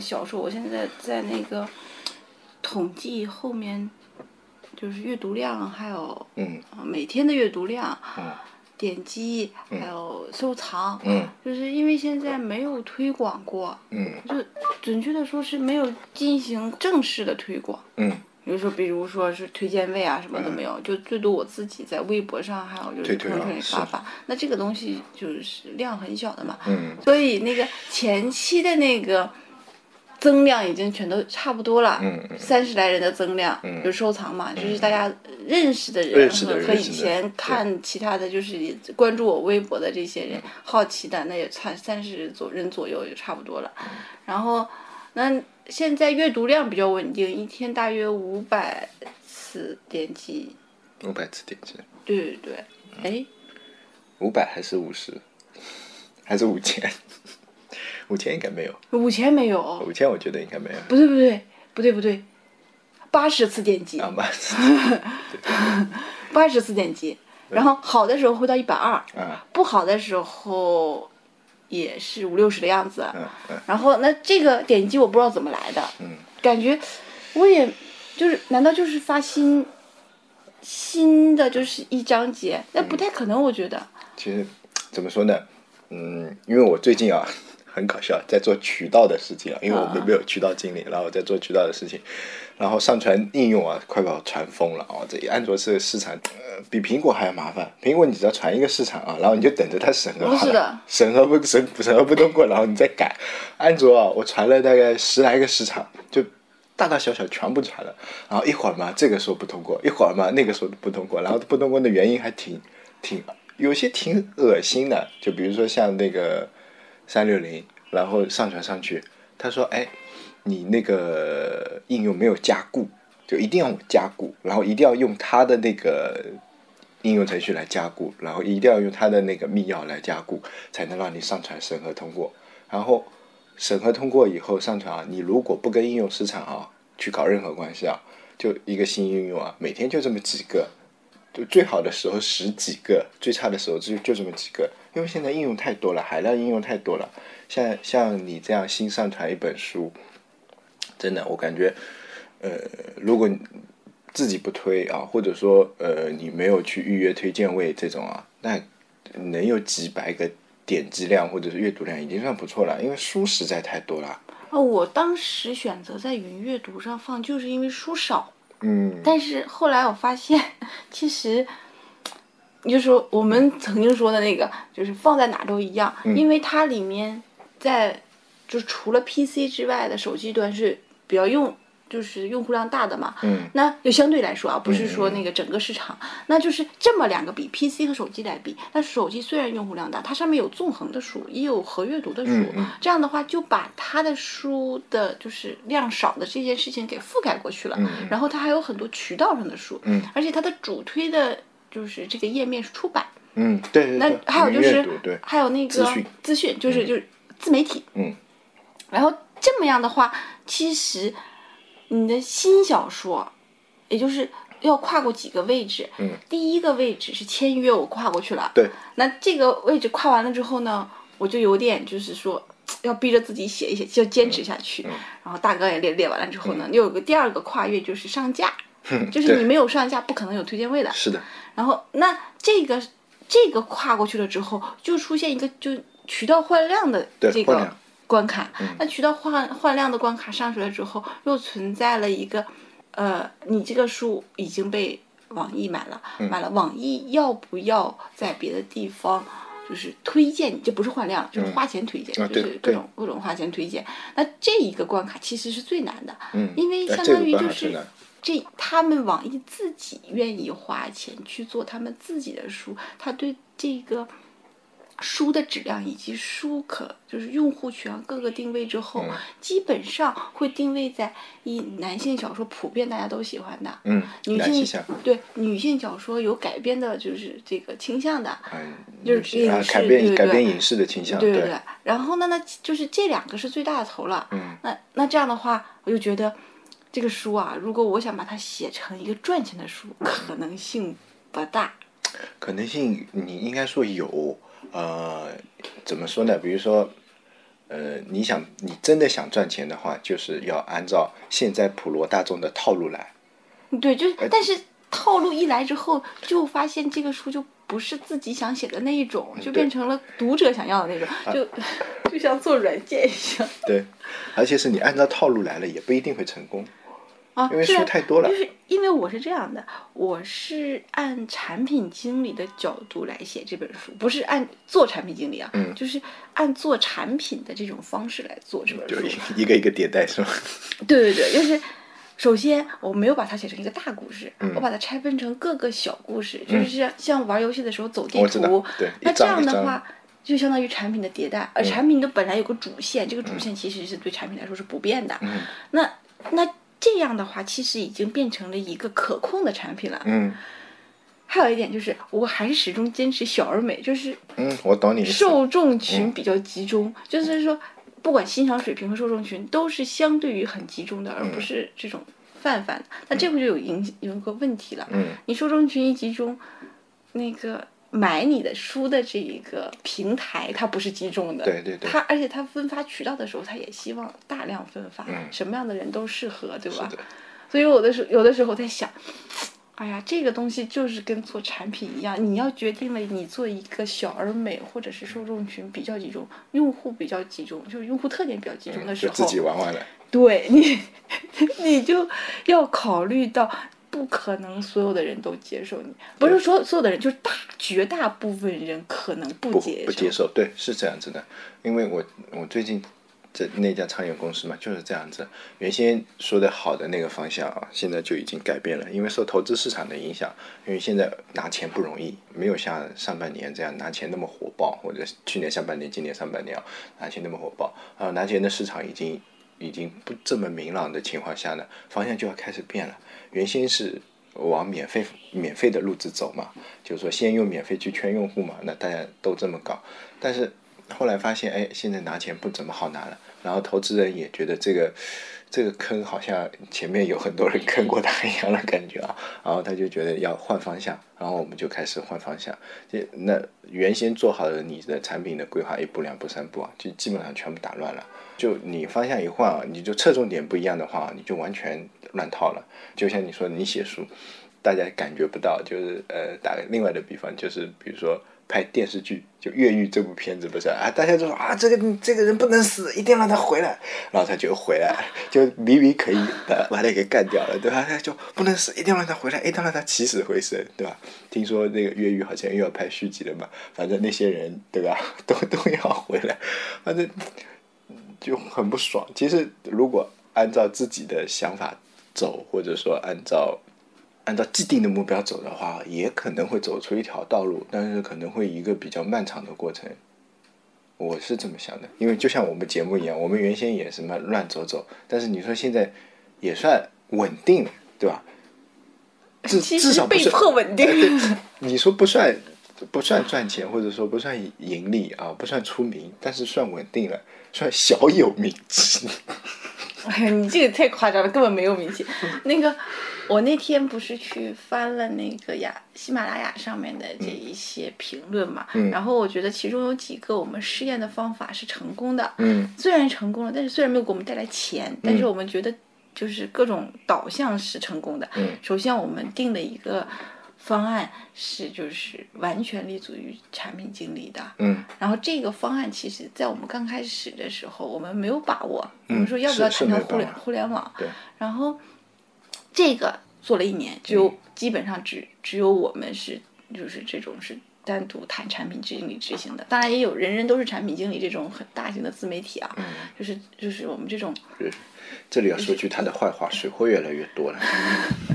小说，我现在在那个统计后面，就是阅读量，还有嗯。啊每天的阅读量、嗯。点击，还有收藏，嗯。就是因为现在没有推广过，嗯。就准确的说是没有进行正式的推广。嗯，比如说，比如说是推荐位啊，什么都没有，就最多我自己在微博上，还有就是朋友圈里发发。那这个东西就是量很小的嘛，嗯。所以那个前期的那个增量已经全都差不多了，三十来人的增量，嗯。就是收藏嘛，就是大家认识的人和和以前看其他的就是关注我微博的这些人好奇的，那也差三十左人左右就差不多了。嗯然后那现在阅读量比较稳定，一天大约五百次点击，五百次点击，对对对，哎，五百还是五十，还是五千？五千应该没有，五千没有，五千我觉得应该没有。不对不对不对不对，八十次点击，啊吧，八十次点击，然后好的时候会到一百二，啊不好的时候也是五六十的样子。嗯嗯然后那这个点击我不知道怎么来的，嗯感觉我也就是难道就是发新新的就是一章节？那不太可能，我觉得。其实怎么说呢？嗯，因为我最近啊很搞笑，在做渠道的事情啊，因为我们没有渠道经理，然后在做渠道的事情，然后上传应用啊，快把我传疯了哦！这安卓是市场，呃，比苹果还要麻烦。苹果你只要传一个市场啊，然后你就等着它审核 审核不审审核不通过，然后你再改。安卓啊，我传了大概十来个市场，就大大小小全部传了，然后一会儿嘛这个时候不通过，一会儿嘛那个时候不通过，然后不通过的原因还挺挺有些挺恶心的，就比如说像那个三六零，然后上传上去，他说哎，你那个应用没有加固，就一定要加固，然后一定要用它的那个应用程序来加固，然后一定要用它的那个密钥来加固，才能让你上传审核通过。然后审核通过以后上传啊，你如果不跟应用市场啊去搞任何关系啊，就一个新应用啊，每天就这么几个，就最好的时候十几个，最差的时候就就这么几个，因为现在应用太多了，海量应用太多了。像像你这样新上传一本书，真的我感觉，呃，如果你自己不推啊，或者说呃你没有去预约推荐位这种啊，那能有几百个点击量或者是阅读量已经算不错了，因为书实在太多了。哦，我当时选择在云阅读上放，就是因为书少。嗯但是后来我发现，其实，就是说我们曾经说的那个，就是放在哪都一样，嗯。因为它里面在就是除了 PC 之外的手机端是比较用。就是用户量大的嘛，嗯。那就相对来说啊，不是说那个整个市场，那就是这么两个比 PC 和手机来比，那手机虽然用户量大，它上面有纵横的书，也有合阅读的书，这样的话就把它的书的就是量少的这件事情给覆盖过去了，嗯然后它还有很多渠道上的书，嗯。而且它的主推的就是这个页面是出版，嗯，对对那，还有就是还有那个资讯资讯就是就是自媒体，嗯然后这么样的话，其实你的新小说，也就是要跨过几个位置。嗯，第一个位置是签约，我跨过去了。对，那这个位置跨完了之后呢，我就有点就是说。要逼着自己写一写，就坚持下去。嗯然后大纲也列列完了之后呢，又有个第二个跨越，就是上架，就是你没有上架，不可能有推荐位的。是的，然后那这个这个跨过去了之后，就出现一个就渠道换量的这个关卡。嗯那渠道换换量的关卡上去了之后，又存在了一个，呃，你这个书已经被网易买了，嗯买了，网易要不要在别的地方？就是推荐你，这不是换量，就是花钱推荐，啊就是各种各种花钱推荐。那这一个关卡其实是最难的，嗯，因为相当于就是这他们网易自己愿意花钱去做他们自己的书，他对这个书的质量以及书可就是用户群各个定位之后，嗯基本上会定位在以男性小说普遍大家都喜欢的，嗯，女性向，对女性小说有改编的就是这个倾向的，嗯，就是啊影视改编影视的倾向，对对对。然后呢，那就是这两个是最大的头了。嗯，那那这样的话，我就觉得这个书啊，如果我想把它写成一个赚钱的书，可能性不大。可能性你应该说有，呃，怎么说呢？比如说，呃，你想你真的想赚钱的话，就是要按照现在普罗大众的套路来。对，就是，但是套路一来之后，就发现这个书就不是自己想写的那一种，就变成了读者想要的那种，就就像做软件一样。对，而且是你按照套路来了，也不一定会成功。啊，因为书太多了就是因为我是这样的，我是按产品经理的角度来写这本书，不是按做产品经理啊，嗯就是按做产品的这种方式来做这本就书。一一个一个迭代是吗？对对对，就是首先我没有把它写成一个大故事，嗯我把它拆分成各个小故事，就是像像玩游戏的时候走地图，对那这样的话。就相当于产品的迭代，而嗯产品的本来有个主线，这个主线其实是对产品来说是不变的。嗯那那这样的话，其实已经变成了一个可控的产品了。嗯还有一点就是，我还是始终坚持小而美，就是嗯，我懂你。受众群比较集中，就是说，不管欣赏水平和受众群都是相对于很集中的，而不是这种泛泛的。那这回就有影有一个问题了，嗯你受众群一集中，那个买你的书的这一个平台它不是集中的，对对对它而且它分发渠道的时候，它也希望大量分发，嗯什么样的人都适合，对吧所以有的时有的时候在想，哎呀，这个东西就是跟做产品一样，你要决定了你做一个小而美，或者是受众群比较集中、用户比较集中，就是用户特点比较集中的时候，就自己玩玩了。对你，你就要考虑到。不可能所有的人都接受你，不是说所有的人，就是大绝大部分人可能不不接受。不接受，对，是这样子的。因为我我最近在那家创业公司嘛，就是这样子。原先说的好的那个方向啊，现在就已经改变了，因为受投资市场的影响。因为现在拿钱不容易，没有像上半年这样拿钱那么火爆，或者去年上半年、今年上半年啊拿钱那么火爆。啊，拿钱的市场已经已经不这么明朗的情况下呢，方向就要开始变了。原先是往免费免费的路子走嘛，就是说先用免费去圈用户嘛，那大家都这么搞。但是后来发现，哎，现在拿钱不怎么好拿了，然后投资人也觉得这个这个坑好像前面有很多人坑过他一样的感觉啊，然后他就觉得要换方向，然后我们就开始换方向。这那原先做好了你的产品的规划一步两步三步啊，就基本上全部打乱了。就你方向一换啊，你就侧重点不一样的话，你就完全乱套了。就像你说你写书，大家感觉不到，就是呃，打个另外的比方，就是比如说拍电视剧，就《越狱》这部片子不是啊，大家就说啊，这个这个人不能死，一定要让他回来，然后他就回来，就明明可以把把他给干掉了，对吧？他就不能死，一定要让他回来，一定要让他起死回生，对吧？听说那个《越狱》好像又要拍续集了嘛，反正那些人对吧，都都要回来，反正。就很不爽。其实如果按照自己的想法走，或者说按照按照既定的目标走的话，也可能会走出一条道路，但是可能会一个比较漫长的过程。我是这么想的，因为就像我们节目一样，我们原先也什么乱走走，但是你说现在也算稳定了，对吧？至 其实被至少不是迫稳定。你说不算不算赚钱，或者说不算盈利啊，不算出名，但是算稳定了，算小有名气。哎呀，你这个太夸张了，根本没有名气。那个，我那天不是去翻了那个雅喜马拉雅上面的这一些评论嘛，嗯然后我觉得其中有几个我们试验的方法是成功的，嗯虽然成功了，但是虽然没有给我们带来钱，但是我们觉得就是各种导向是成功的。嗯首先我们定的一个方案是就是完全立足于产品经理的，嗯然后这个方案其实，在我们刚开始的时候，我们没有把握。我们说要不要谈条互联互联网？对，然后这个做了一年，就基本上只只有我们是就是这种是单独谈产品经理执行的。当然也有人人都是产品经理这种很大型的自媒体啊，就是就是我们这种这里要说句他的坏话，水货越来越多了，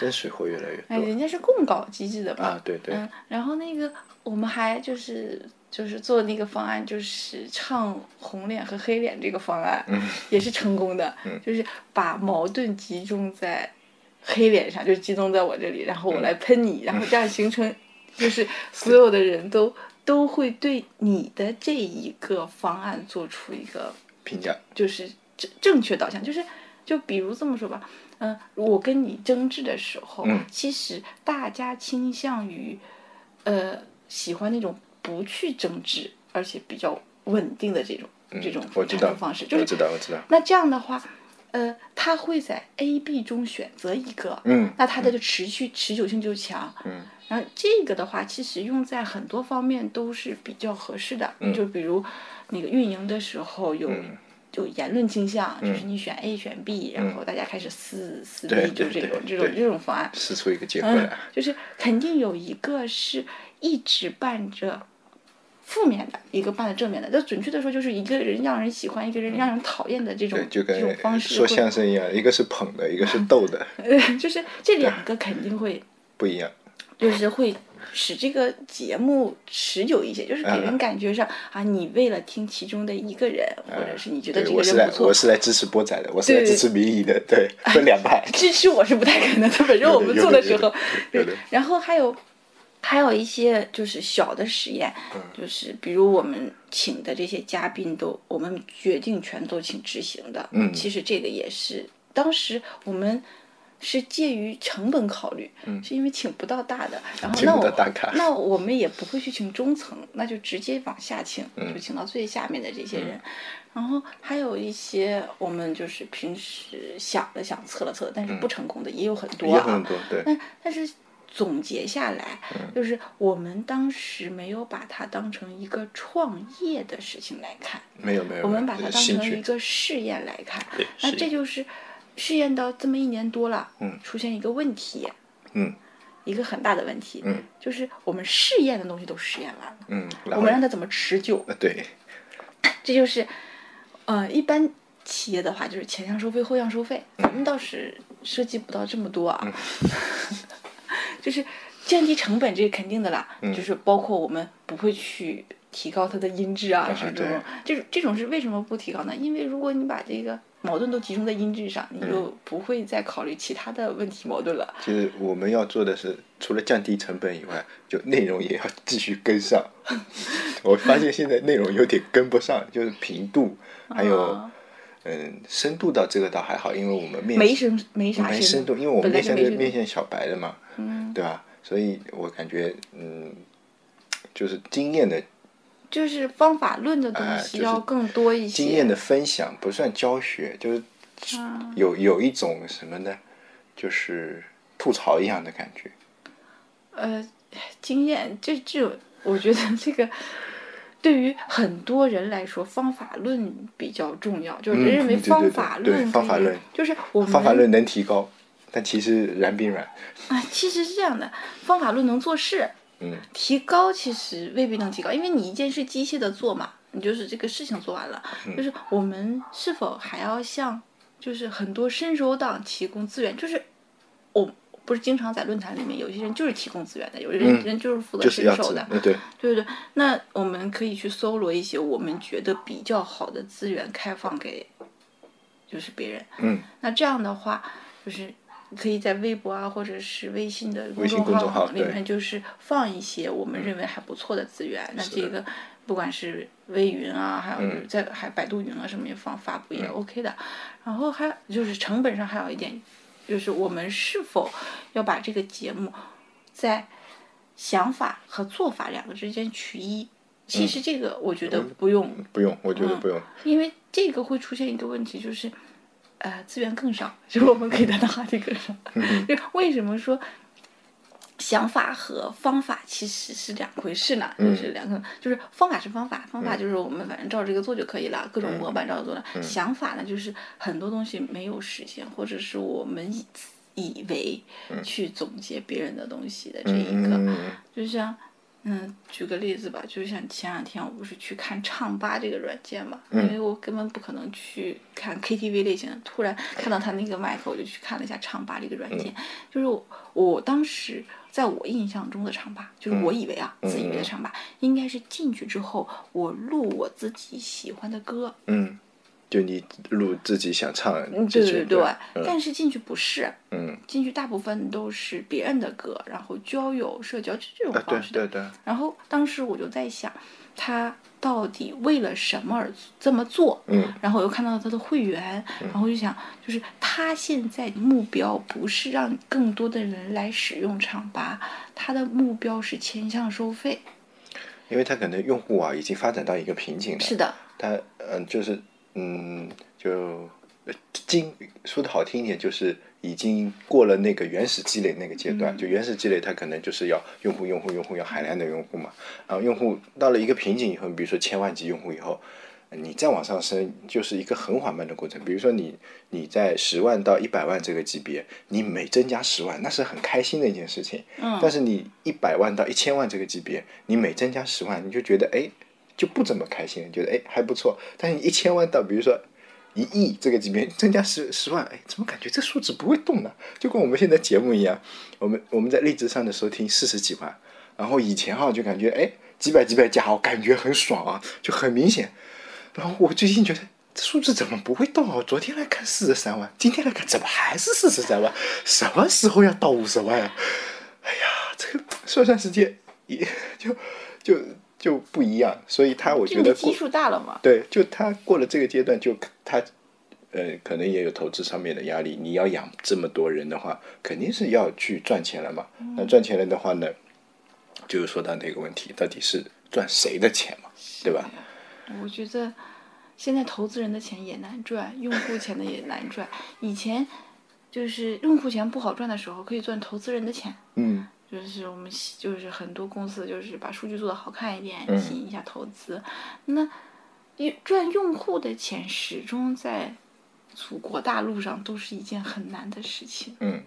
真水货越来越哎，人家是共搞机制的吧。啊！对对，嗯，然后那个我们还就是就是做那个方案，就是唱红脸和黑脸这个方案，嗯也是成功的，就是把矛盾集中在黑脸上，就集中在我这里，然后我来喷你，然后这样形成就是所有的人都都会对你的这一个方案做出一个评价就是正正确导向，就是就比如这么说吧，嗯、我跟你争执的时候，嗯。其实大家倾向于，呃，喜欢那种不去争执，而且比较稳定的这种这种我知道产生方式，就是我知道我知道，那这样的话，呃，他会在 A、B 中选择一个，嗯那他的就持续持久性就强，嗯，然后这个的话，其实用在很多方面都是比较合适的，嗯。就比如那个运营的时候有。有言论倾向，就是你选 A 选 B，、然后大家开始撕撕逼就对对这种这种这种方案，撕出一个结果嗯来，，就是肯定有一个是一直伴着负面的，一个伴着正面的。那准确的说，就是一个人让人喜欢，一个人让人讨厌的这种对，就这种跟说方式说，相声一样，一个是捧的，一个是逗的，呃，就是这两个肯定会，不一样。就是会使这个节目持久一些，就是给人嗯感觉上啊，你为了听其中的一个人，或者是你觉得这个对我是来人不错我，是来支持波仔的，我是来支持民意的，对，分两派。支持我是不太可能的，反正我们做的时候然后还有还有一些就是小的实验，嗯就是比如我们请的这些嘉宾都，我们决定全都请执行的。嗯其实这个也是当时我们。是介于成本考虑，是因为请不到大的，然后那我那我们也不会去请中层，那就直接往下请，嗯就请到最下面的这些人。然后还有一些我们就是平时想了想、测了测，但是不成功的也有很多啊。也很多，对，但但是总结下来，嗯就是我们当时没有把它当成一个创业的事情来看，没有没有，我们把它当成一个试验来看。那这就是试验到这么一年多了，嗯。出现一个问题，嗯。一个很大的问题，嗯。就是我们试验的东西都试验完了，嗯，我们让它怎么持久？这就是，呃，一般企业的话就是前项收费后项收费，咱们倒是涉及不到这么多啊，就是降低成本这是肯定的啦，就是包括我们不会去提高它的音质啊，是这种，这种这种是为什么不提高呢？因为如果你把这个矛盾都集中在音质上，你就不会再考虑其他的问题矛盾了。其实我们要做的是，除了降低成本以外，就内容也要继续跟上。我发现现在内容有点跟不上，就是频度还有啊嗯深度到这个倒还好，因为我们面没深没啥没深度，因为我们面向面向小白的嘛，嗯，对吧？所以我感觉嗯，就是经验的就是方法论的东西要更多一些。经验的分享不算教学，就是啊有有一种什么呢？就是吐槽一样的感觉。呃，经验这这种，我觉得这个对于很多人来说，方法论比较重要，就是嗯人认为方法对论方法论就是我们方法论能提高，但其实然并卵。啊，其实是这样的，方法论能做事，嗯。提高其实未必能提高，因为你一件事机械的做嘛，你就是这个事情做完了，嗯。就是我们是否还要向就是很多伸手党提供资源，就是我不是经常在论坛里面，有些人就是提供资源的，有些人、嗯。人就是负责伸手的，呃对，对对对，那我们可以去搜罗一些我们觉得比较好的资源，开放给就是别人。嗯，那这样的话，就是可以在微博啊，或者是微信的公众公众号里面，就是放一些我们认为还不错的资源。那这个不管是微云啊，还有在还百度云啊什么也放发布也 OK 的。然后还就是成本上还有一点，就是我们是否要把这个节目在想法和做法两个之间取一。其实这个我觉得不用，不用，我觉得嗯不用。因为这个会出现一个问题，就是，呃，资源更少，就是我们给他的话题更少。就为什么说想法和方法其实是两回事呢？就是两个，就是方法是方法，方法就是我们反正照这个做就可以了，各种模板照着做了。想法呢，就是很多东西没有实现，或者是我们以以为去总结别人的东西的这一个，嗯，就像，嗯，举个例子吧，就像前两天我不是去看唱吧这个软件嘛，因为我根本不可能去看 KTV 类型的，突然看到他那个麦克，我就去看了一下唱吧这个软件，就是我我当时在我印象中的唱吧，就是我以为啊，自以为的唱吧，应该是进去之后我录我自己喜欢的歌，嗯，就你录自己想唱对对对，嗯但是进去不是，嗯，进去大部分都是别人的歌，然后交友、社交就这种方式的。对对，然后当时我就在想，他到底为了什么而这么做？嗯，然后我又看到他的会员，然后我就想，就是他现在目标不是让更多的人来使用唱吧，他的目标是前向收费。因为他可能用户啊已经发展到一个瓶颈了。是的，他嗯、就是嗯就呃经说的好听一点，就是已经过了那个原始积累那个阶段。就原始积累，它可能就是要用户用户用户要海量的用户嘛。然后用户到了一个瓶颈以后，比如说千万级用户以后。你再往上升，就是一个很缓慢的过程。比如说你你在十万到一百万这个级别，你每增加十万，那是很开心的一件事情。嗯但是你一百万到一千万这个级别，你每增加十万，你就觉得哎，就不怎么开心，觉得哎还不错。但是一千万到比如说一亿这个级别，增加十十万，哎，怎么感觉这数字不会动呢？就跟我们现在节目一样，我们我们在荔枝上的收听四十几万，然后以前哈就感觉哎几百几百加，我感觉很爽啊，就很明显。然后我最近觉得这数字怎么不会动啊？昨天来看四十三万，今天来看怎么还是四十三万？什么时候要到五十万啊？哎呀，这个算算时间也就就就不一样，所以他我觉得基数大了嘛。对，就他过了这个阶段，就他呃可能也有投资上面的压力。你要养这么多人的话，肯定是要去赚钱了嘛。那赚钱了的话呢，就是说到那个问题，到底是赚谁的钱嘛，对吧？我觉得现在投资人的钱也难赚，用户钱的也难赚。以前就是用户钱不好赚的时候，可以赚投资人的钱。嗯就是我们就是很多公司就是把数据做得好看一点，嗯吸引一下投资。那用赚用户的钱，始终在祖国大陆上都是一件很难的事情。嗯，